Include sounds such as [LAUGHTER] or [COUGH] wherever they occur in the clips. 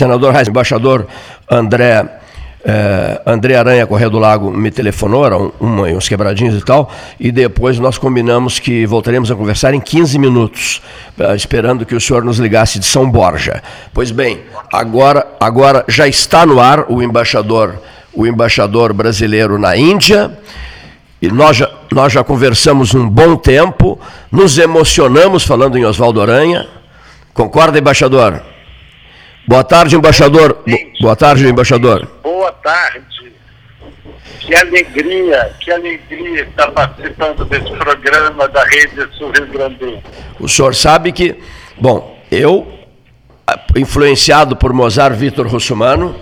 senador Reis, embaixador André, eh, André Aranha Correia do Lago me telefonou, eram uma, uns quebradinhos e tal, e depois nós combinamos que voltaremos a conversar em 15 minutos, eh, esperando que o senhor nos ligasse de São Borja. Pois bem, agora, agora já está no ar o embaixador, o embaixador brasileiro na Índia, e nós já, nós já conversamos um bom tempo, nos emocionamos falando em Oswaldo Aranha. Concorda, embaixador? Boa tarde, embaixador. Boa tarde, embaixador. Boa tarde. Que alegria, que alegria estar participando desse programa da Rede Sul Rio Grande. O senhor sabe que, bom, eu, influenciado por Mozart Vitor Russumano,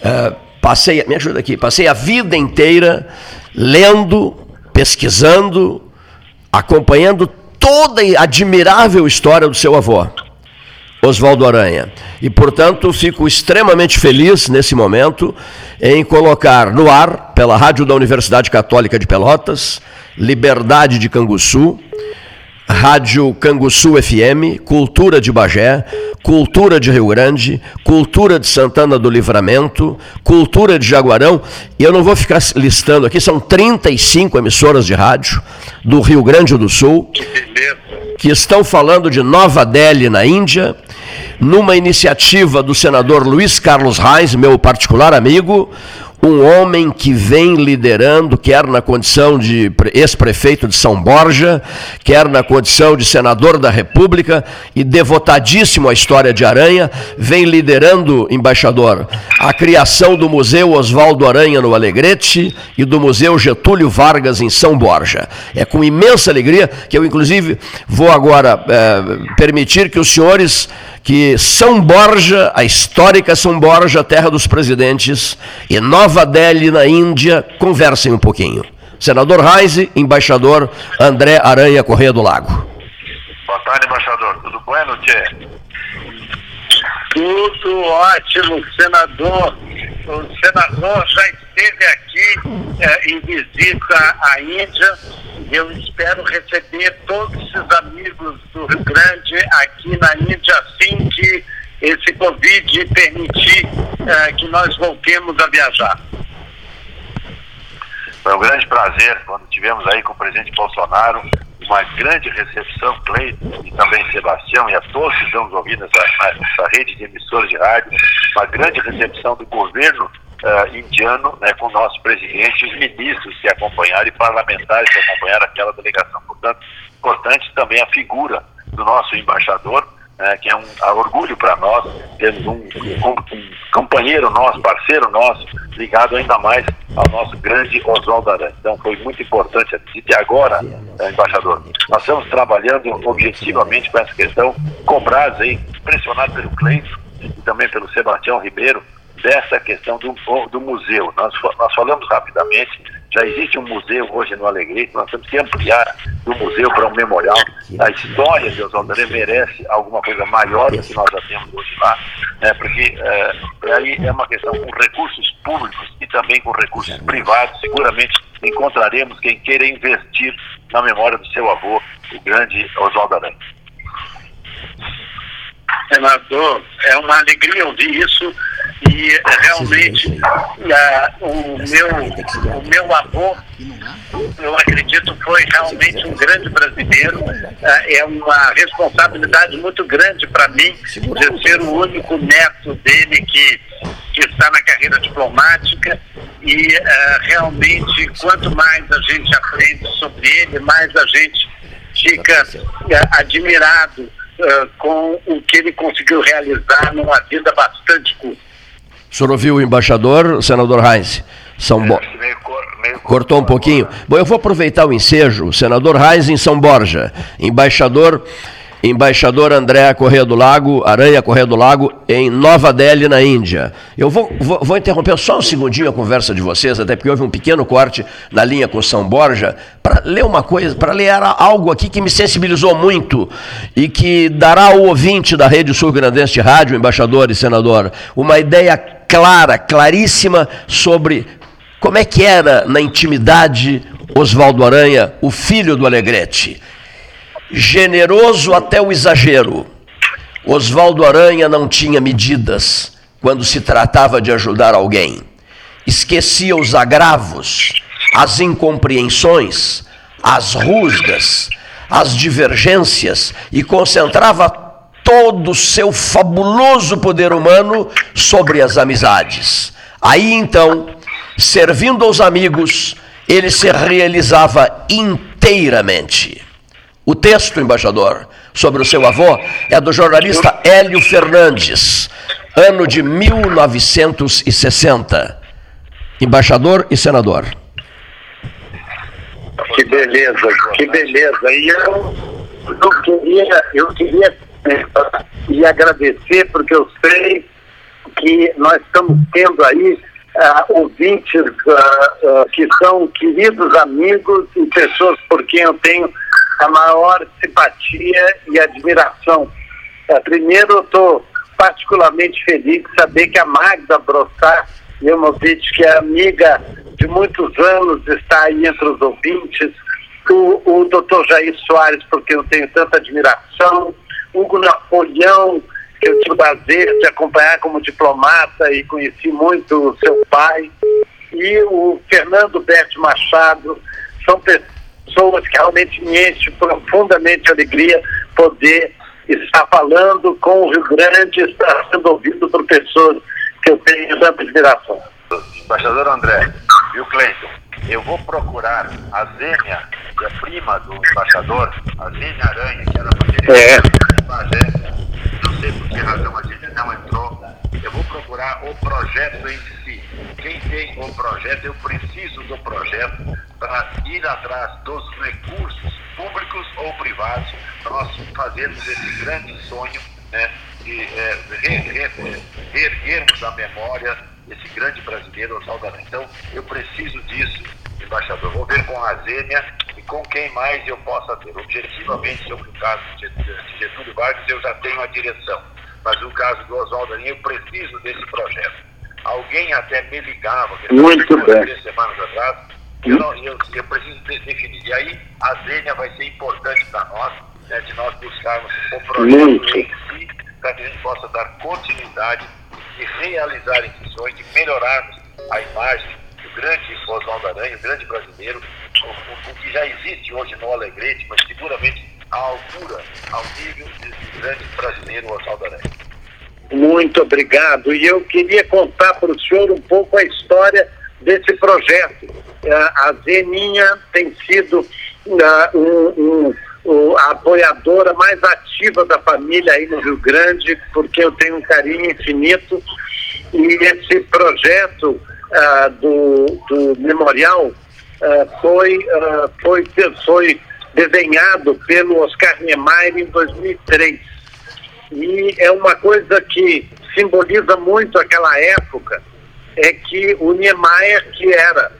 uh, passei, me ajuda aqui, passei a vida inteira lendo, pesquisando, acompanhando toda a admirável história do seu avô, Oswaldo Aranha. E, portanto, fico extremamente feliz nesse momento em colocar no ar, pela rádio da Universidade Católica de Pelotas, Liberdade de Canguçu, Rádio Canguçu FM, Cultura de Bagé, Cultura de Rio Grande, Cultura de Santana do Livramento, Cultura de Jaguarão, e eu não vou ficar listando aqui, são 35 emissoras de rádio do Rio Grande do Sul, que estão falando de Nova Delhi, na Índia, numa iniciativa do senador Luiz Carlos Reis, meu particular amigo, um homem que vem liderando, quer na condição de ex-prefeito de São Borja, quer na condição de senador da República e devotadíssimo à história de Aranha, vem liderando, embaixador, a criação do Museu Oswaldo Aranha no Alegrete e do Museu Getúlio Vargas em São Borja. É com imensa alegria que eu, inclusive, vou agora é, permitir que os senhores que São Borja, a histórica São Borja, terra dos presidentes, e Nova Delhi, na Índia, conversem um pouquinho. Senador Reise, embaixador André Aranha Correia do Lago. Boa tarde, embaixador. Tudo bom, Tchê? Tudo ótimo, senador. O senador já esteve aqui eh, em visita à Índia eu espero receber todos esses amigos do Rio Grande aqui na Índia assim que esse Covid permitir uh, que nós voltemos a viajar. Foi um grande prazer quando tivemos aí com o presidente Bolsonaro uma grande recepção, Cleiton e também Sebastião e a todos que estão ouvindo essa, essa rede de emissoras de rádio, uma grande recepção do governo uh, indiano, né, com o nosso presidente, os ministros que acompanharam e parlamentares que acompanharam aquela delegação. Portanto, importante também a figura do nosso embaixador, né, que é um orgulho para nós, temos um, um, companheiro nosso, parceiro nosso, ligado ainda mais ao nosso grande Oswaldo Aranha. Então foi muito importante. E agora, eh, embaixador, nós estamos trabalhando objetivamente com essa questão, cobrados aí, pressionados pelo Cleiton e também pelo Sebastião Ribeiro, dessa questão do, do museu. Nós, nós falamos rapidamente, já existe um museu hoje no Alegrete, nós temos que ampliar do museu para um memorial. A história de Oswaldo Aranha merece alguma coisa maior do que nós já temos hoje lá, né, porque é, aí é uma questão com recursos públicos e também com recursos privados. Seguramente encontraremos quem queira investir na memória do seu avô, o grande Oswaldo Aranha. Senador, é uma alegria ouvir isso e realmente uh, o, meu, o meu avô, eu acredito, foi realmente um grande brasileiro. Uh, é uma responsabilidade muito grande para mim de ser o único neto dele que, que está na carreira diplomática. E uh, realmente, quanto mais a gente aprende sobre ele, mais a gente fica admirado uh, com o que ele conseguiu realizar numa vida bastante curta. O senhor ouviu o embaixador, senador Heinz? São Bo... Cortou um pouquinho. Bom, eu vou aproveitar o ensejo. O senador Reis em São Borja, embaixador embaixador André Correia do Lago, Aranha Correia do Lago, em Nova Delhi, na Índia. Eu vou, vou, vou, interromper só um segundinho a conversa de vocês, até porque houve um pequeno corte na linha com São Borja, para ler uma coisa, para ler algo aqui que me sensibilizou muito e que dará ao ouvinte da Rede Sul Grandense de Rádio, embaixador e senador, uma ideia clara, claríssima sobre como é que era na intimidade Oswaldo Aranha, o filho do Alegrete generoso até o exagero, Oswaldo Aranha não tinha medidas quando se tratava de ajudar alguém. Esquecia os agravos, as incompreensões, as rusgas, as divergências e concentrava todo o seu fabuloso poder humano sobre as amizades. Aí então, servindo aos amigos, ele se realizava inteiramente. O texto, embaixador, sobre o seu avô é do jornalista Hélio Fernandes, ano de 1960. Embaixador e senador. Que beleza, que beleza. E eu, eu queria, eu queria e agradecer, porque eu sei que nós estamos tendo aí uh, ouvintes uh, uh, que são queridos amigos e pessoas por quem eu tenho a maior simpatia e admiração. primeiro, eu estou particularmente feliz de saber que a Magda Brossard, Ilmovich, que é amiga de muitos anos, está aí entre os ouvintes. O, o doutor Jair Soares, porque eu tenho tanta admiração. Hugo Napoleão, que eu tive o prazer de acompanhar como diplomata e conheci muito o seu pai. E o Fernando Berti Machado, são pessoas que realmente me enchem profundamente de alegria poder estar falando com o Rio Grande, estar sendo ouvido por pessoas que eu tenho tanta admiração. Embaixador André, viu, Cleiton? Eu vou procurar a Zênia, que é prima do embaixador, a Zênia Aranha, que era a é. Agência. Não sei por que razão a gente não entrou. Eu vou procurar o projeto em si. Quem tem o projeto, eu preciso do projeto para ir atrás dos recursos públicos ou privados para nós fazermos esse grande sonho né, de é, a memória desse grande brasileiro, Oswaldo. Então, eu preciso disso, embaixador. Vou ver com a Zênia e com quem mais eu possa ter. Objetivamente, sobre o caso de Getúlio Vargas, eu já tenho a direção. Mas no caso do Oswaldo Aranha, eu preciso desse projeto. Alguém até me ligava, Muito bem. três semanas atrás, eu, não, eu, eu preciso definir. E aí, a Zênia vai ser importante para nós, né, de nós buscarmos o projeto Muito. em si, para que a gente possa dar continuidade e realizar esse sonho, de melhorarmos a imagem do grande Oswaldo Aranha, o grande brasileiro, o, o, que já existe hoje no Alegrete, mas seguramente a altura, ao nível desse grande brasileiro Oswaldo Aranha. Muito obrigado. E eu queria contar para o senhor um pouco a história desse projeto. É, a Zeninha tem sido uh, um, um, a apoiadora mais ativa da família aí no Rio Grande, porque eu tenho um carinho infinito. E esse projeto uh, do, do memorial foi, foi, foi desenhado pelo Oscar Niemeyer em 2003. E é uma coisa que simboliza muito aquela época, é que o Niemeyer, que era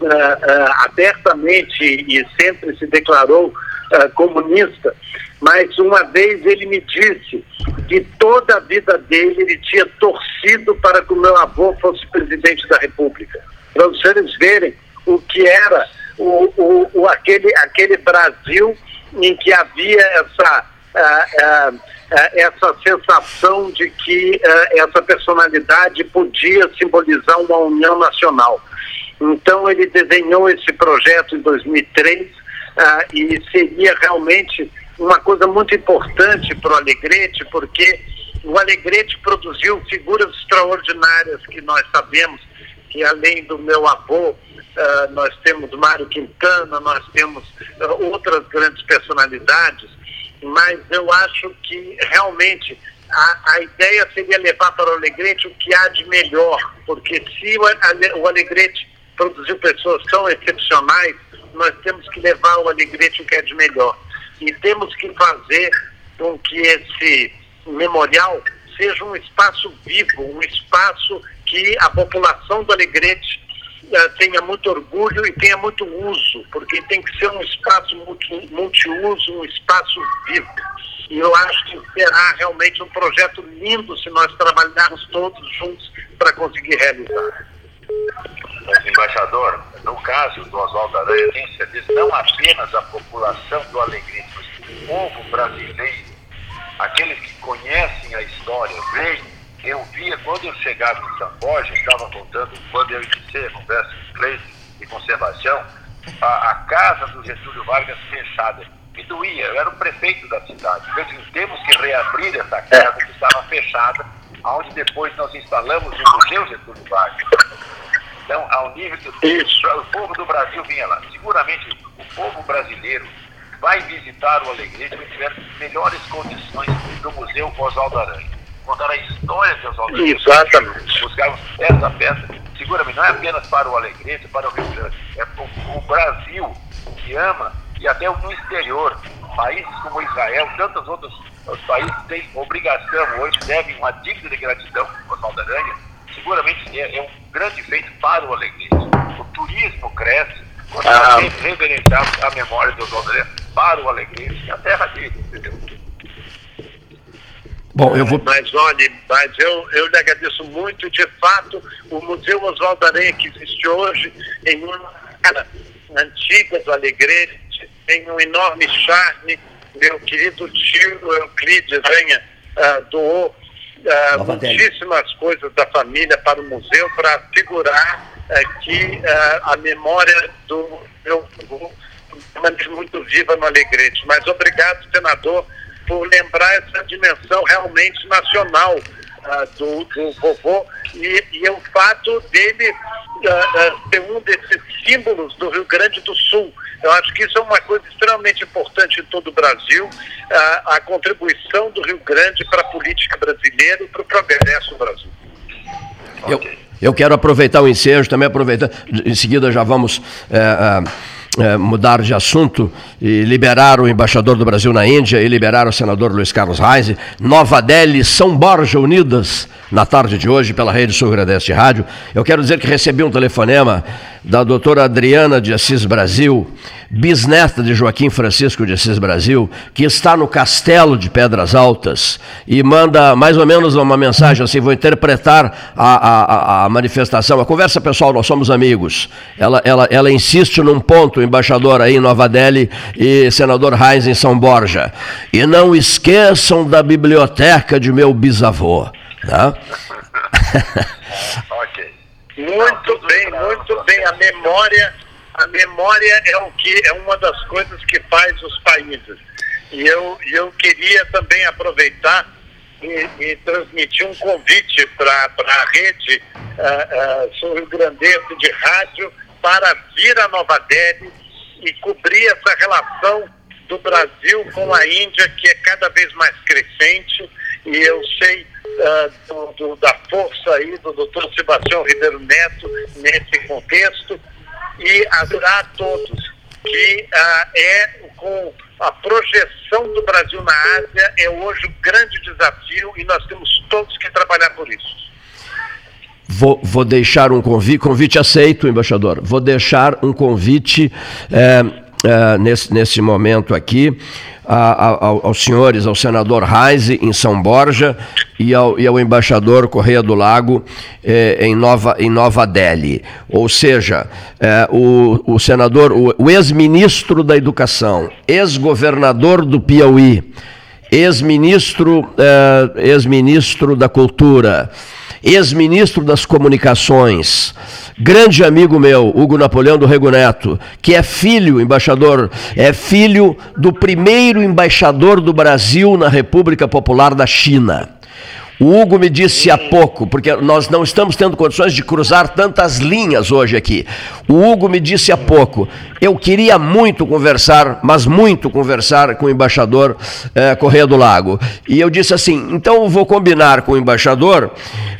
uh, uh, abertamente e sempre se declarou uh, comunista, mas uma vez ele me disse que toda a vida dele ele tinha torcido para que o meu avô fosse presidente da República. Para vocês verem o que era o, o, o aquele, aquele Brasil em que havia essa, uh, uh, uh, essa sensação de que essa personalidade podia simbolizar uma união nacional. Então ele desenhou esse projeto em 2003 e seria realmente uma coisa muito importante para o Alegrete, porque o Alegrete produziu figuras extraordinárias que nós sabemos que além do meu avô, uh, nós temos Mário Quintana, nós temos uh, outras grandes personalidades, mas eu acho que realmente a, a, ideia seria levar para o Alegrete o que há de melhor, porque se o, o Alegrete produziu pessoas tão excepcionais, nós temos que levar o Alegrete o que é de melhor. E temos que fazer com que esse memorial seja um espaço vivo, um espaço que a população do Alegrete uh, tenha muito orgulho e tenha muito uso, porque tem que ser um espaço multi, multiuso, um espaço vivo. E eu acho que será realmente um projeto lindo se nós trabalharmos todos juntos para conseguir realizar. Mas, embaixador, no caso do Oswaldo Aranha, tenho certeza, não apenas a população do Alegrete, mas o povo brasileiro aqueles que conhecem a história, veem, eu via quando eu chegava em São Borja, estava contando, quando eu iniciei a conversa com Cleiton e conservação, a, a, casa do Getúlio Vargas fechada. Me doía, eu era o prefeito da cidade. Eu disse, temos que reabrir essa casa que estava fechada, onde depois nós instalamos o Museu Getúlio Vargas. Então, ao nível do o povo do Brasil vinha lá. Seguramente o povo brasileiro vai visitar o Alegrete tiver melhores condições do Museu Oswaldo Aranha. Contar a história de Oswaldo Aranha. Exatamente. Buscarmos peça a peça. Seguramente, não é apenas para o Alegrete, para o Rio Grande. É o, o Brasil que ama e até no exterior. Países como Israel, tantos outros os países têm obrigação hoje, devem uma dívida de gratidão com Oswaldo Aranha seguramente é, é, um grande feito para o Alegrete. O turismo cresce quando ah. nós reverenciamos a memória do Oswaldo para o Alegrete, é a terra dele, entendeu? Bom, eu vou... Mas olha, mas eu, eu lhe agradeço muito. De fato, o Museu Oswaldo Aranha que existe hoje em uma cara antiga do Alegrete tem um enorme charme. Meu querido tio Euclides Aranha uh, doou uh, muitíssimas coisas da família para o museu para figurar uh, que uh, a memória do meu avô é muito viva no Alegrete. Mas obrigado, senador, por lembrar essa dimensão realmente nacional do, do vovô e, e o fato dele ser um desses símbolos do Rio Grande do Sul eu acho que isso é uma coisa extremamente importante em todo o Brasil, a, contribuição do Rio Grande para a política brasileira e para o progresso do Brasil. Eu, eu quero aproveitar o ensejo, também aproveitar, em seguida já vamos. É, é, é, mudar de assunto e liberar o embaixador do Brasil na Índia e liberar o senador Luiz Carlos Reis. Nova Delhi, São Borja Unidas, na tarde de hoje, pela Rede Sul Grandense Rádio. Eu quero dizer que recebi um telefonema da doutora Adriana de Assis Brasil, bisneta de Joaquim Francisco de Assis Brasil, que está no Castelo de Pedras Altas e manda mais ou menos uma mensagem assim, vou interpretar a, a, a manifestação, a conversa pessoal, nós somos amigos. Ela, ela, ela insiste num ponto, embaixador aí em Nova Delhi e senador Reis em São Borja. E não esqueçam da biblioteca de meu bisavô. Tá? [LAUGHS] ok. Muito bem, muito bem. A memória, a memória é o que é uma das coisas que faz os países. E eu, eu queria também aproveitar e, e transmitir um convite para a rede uh, uh, sul-rio-grandense de rádio para vir a Nova Delhi e cobrir essa relação do Brasil com a Índia, que é cada vez mais crescente. E eu sei uh, do, do, da força aí do doutor Sebastião Ribeiro Neto nesse contexto e adorar a todos que uh, é com a projeção do Brasil na Ásia é hoje um grande desafio e nós temos todos que trabalhar por isso. Vou, vou deixar um convite, convite aceito, embaixador. Vou deixar um convite é, é, nesse, nesse momento aqui a, a, aos senhores, ao senador Reise em São Borja e ao, e ao embaixador Correia do Lago eh, em, Nova, em Nova Delhi. Ou seja, eh, o, o senador, o, o ex-ministro da Educação, ex-governador do Piauí, ex-ministro eh, ex-ministro da Cultura, ex-ministro das Comunicações, grande amigo meu, Hugo Napoleão do Rego Neto, que é filho, embaixador, é filho do primeiro embaixador do Brasil na República Popular da China. O Hugo me disse há pouco, porque nós não estamos tendo condições de cruzar tantas linhas hoje aqui. O Hugo me disse há pouco, eu queria muito conversar, mas muito conversar com o embaixador é, Correia do Lago. E eu disse assim: então vou combinar com o embaixador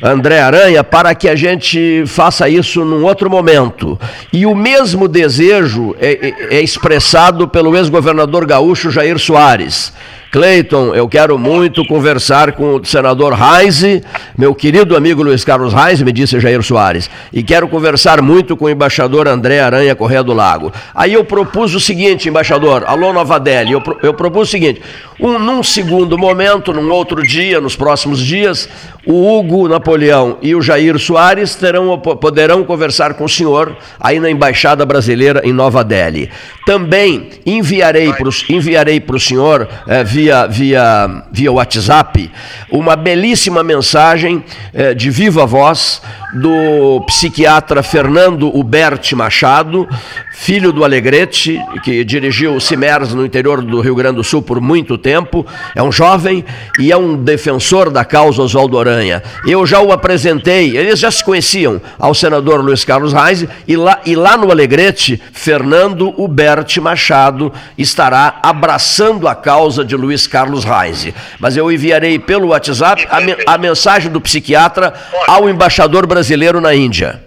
André Aranha para que a gente faça isso num outro momento. E o mesmo desejo é, é, é expressado pelo ex-governador gaúcho Jair Soares. Cleiton, eu quero muito conversar com o senador Reise, meu querido amigo Luiz Carlos Reise, me disse Jair Soares, e quero conversar muito com o embaixador André Aranha Correia do Lago. Aí eu propus o seguinte, embaixador, alô Novadelli, eu, eu propus o seguinte, um, num segundo momento, num outro dia, nos próximos dias, o Hugo Napoleão e o Jair Soares terão, poderão conversar com o senhor aí na Embaixada Brasileira em Nova Delhi. Também enviarei para o enviarei senhor, é, via, via, via WhatsApp uma belíssima mensagem eh, de viva voz do psiquiatra Fernando Huberti Machado, filho do Alegrete, que dirigiu o CIMERS no interior do Rio Grande do Sul por muito tempo. É um jovem e é um defensor da causa Oswaldo Aranha. Eu já o apresentei, eles já se conheciam, ao senador Luiz Carlos Reis, e lá, e lá no Alegrete, Fernando Huberti Machado estará abraçando a causa de Luiz Carlos Reis. Mas eu enviarei pelo WhatsApp a, a mensagem do psiquiatra ao embaixador brasileiro brasileiro na Índia?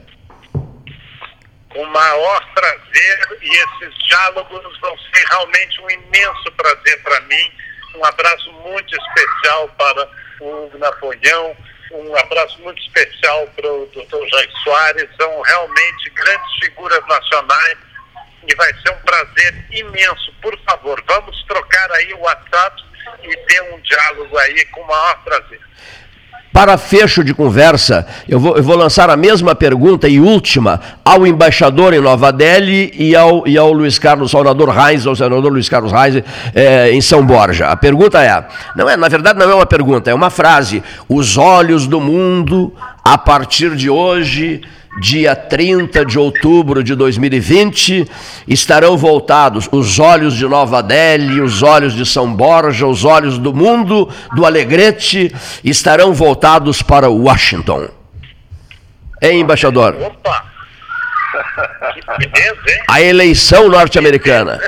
Com o maior prazer e esses diálogos vão ser realmente um imenso prazer para mim. Um abraço muito especial para o Napoleão, um abraço muito especial para o doutor Jair Soares, são realmente grandes figuras nacionais e vai ser um prazer imenso. Por favor, vamos trocar aí o WhatsApp e ter um diálogo aí com o maior prazer. Para fecho de conversa, eu vou, eu vou, lançar a mesma pergunta e última ao embaixador em Nova Delhi e ao, e ao Luiz Carlos Salvador Reis, ao senador Luiz Carlos Reis, é, em São Borja. A pergunta é, não é, na verdade não é uma pergunta, é uma frase. Os olhos do mundo, a partir de hoje, dia 30 de outubro de 2020, estarão voltados os olhos de Nova Delhi, os olhos de São Borja, os olhos do mundo, do Alegrete, estarão voltados para Washington. Hein, embaixador? Opa! [LAUGHS] Que beleza, hein? A eleição norte-americana.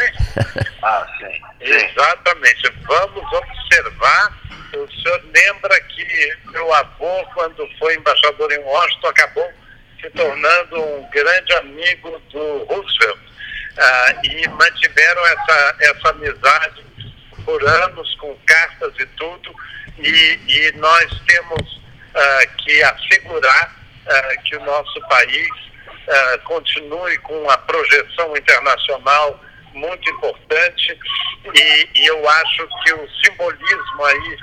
Ah, sim. Exatamente. Vamos observar. O senhor lembra que meu avô, quando foi embaixador em Washington, acabou se tornando um grande amigo do Roosevelt. Ah, e mantiveram essa, essa amizade por anos, com cartas e tudo, e, e nós temos ah, que assegurar ah, que o nosso país continue com uma projeção internacional muito importante, e, e eu acho que o simbolismo aí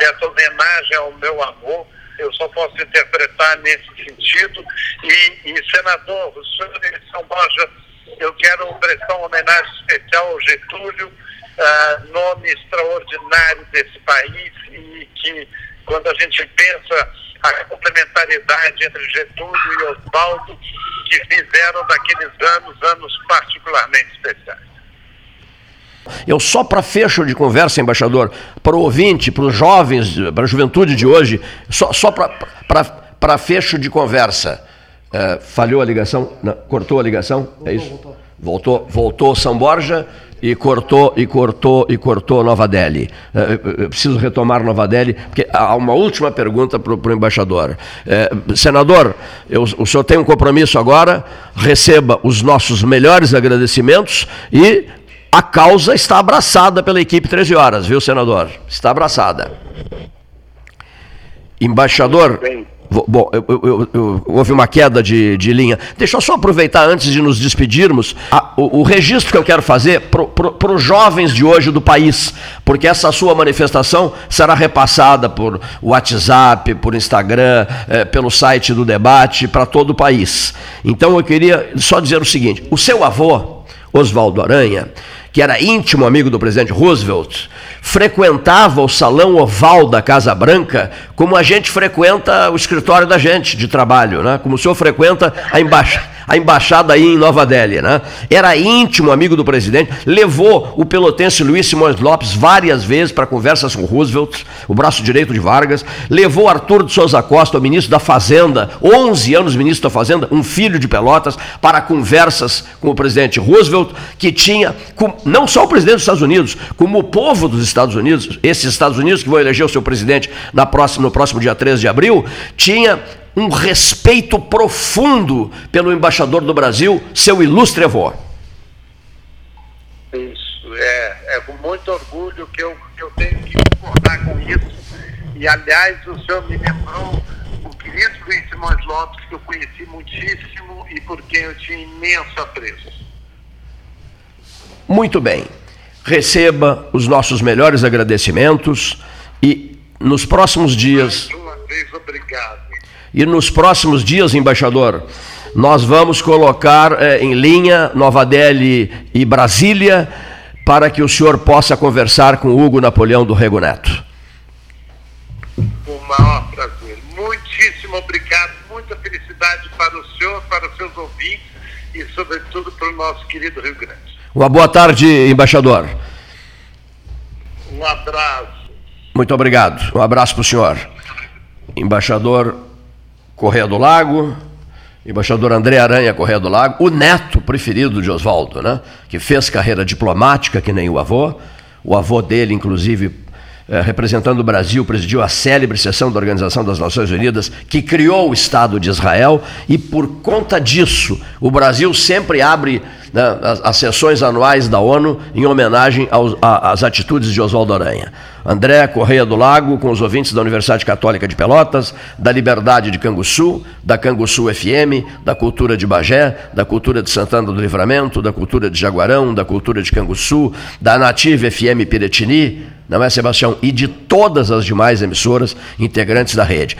dessa homenagem ao meu avô eu só posso interpretar nesse sentido. E, e senador, o senhor de São Borja, eu quero prestar uma homenagem especial ao Getúlio, uh, nome extraordinário desse país e que, quando a gente pensa a complementariedade entre Getúlio e Oswaldo, que fizeram daqueles anos anos particularmente especiais. Eu só para fecho de conversa, embaixador, para o ouvinte, para os jovens, para a juventude de hoje, só, só para fecho de conversa. É, falhou a ligação? Não, cortou a ligação? Voltou, é isso? Voltou. voltou. Voltou São Borja e cortou e cortou e cortou Nova Delhi. É, eu preciso retomar Nova Delhi, porque há uma última pergunta para o embaixador. É, senador, eu, o senhor tem um compromisso agora, receba os nossos melhores agradecimentos e a causa está abraçada pela equipe 13 horas, viu, senador? Está abraçada. Embaixador. Bom, eu, eu, eu, houve uma queda de, de, linha. Deixa eu só aproveitar antes de nos despedirmos a, o, o, registro que eu quero fazer para os jovens de hoje do país, porque essa sua manifestação será repassada por WhatsApp, por Instagram, é, pelo site do debate, para todo o país. Então eu queria só dizer o seguinte: o seu avô, Oswaldo Aranha, que era íntimo amigo do presidente Roosevelt, frequentava o salão oval da Casa Branca como a gente frequenta o escritório da gente de trabalho, né? como o senhor frequenta a embaixada a embaixada aí em Nova Delhi, né? Era íntimo amigo do presidente, levou o pelotense Luiz Simões Lopes várias vezes para conversas com Roosevelt, o braço direito de Vargas, levou Arthur de Souza Costa, o ministro da Fazenda, 11 anos ministro da Fazenda, um filho de Pelotas, para conversas com o presidente Roosevelt, que tinha, com, não só o presidente dos Estados Unidos, como o povo dos Estados Unidos, esses Estados Unidos que vão eleger o seu presidente na próxima, no próximo dia 13 de abril, tinha um respeito profundo pelo embaixador do Brasil, seu ilustre avô. Isso, é, é com muito orgulho que eu, que eu tenho que concordar com isso. E, aliás, o senhor me lembrou o querido Luiz Simões Lopes, que eu conheci muitíssimo e por quem eu tinha imenso apreço. Muito bem. Receba os nossos melhores agradecimentos e nos próximos dias. Mais uma vez, obrigado. E nos próximos dias, embaixador, nós vamos colocar é, em linha Nova Delhi e Brasília para que o senhor possa conversar com Hugo Napoleão do Rego Neto. O maior prazer. Muitíssimo obrigado, muita felicidade para o senhor, para os seus ouvintes e, sobretudo, para o nosso querido Rio Grande. Uma boa tarde, embaixador. Um abraço. Muito obrigado. Um abraço para o senhor. Embaixador Correia do Lago, embaixador André Aranha Correia do Lago, o neto preferido de Oswaldo, né? que fez carreira diplomática, que nem o avô. O avô dele, inclusive, eh, representando o Brasil, presidiu a célebre sessão da Organização das Nações Unidas, que criou o Estado de Israel, e por conta disso, o Brasil sempre abre né, as, as, sessões anuais da ONU em homenagem às atitudes de Oswaldo Aranha. André Correia do Lago, com os ouvintes da Universidade Católica de Pelotas, da Liberdade de Canguçu, da Canguçu FM, da Cultura de Bagé, da Cultura de Santana do Livramento, da Cultura de Jaguarão, da Cultura de Canguçu, da Native FM Piretini, não é, Sebastião? E de todas as demais emissoras integrantes da rede.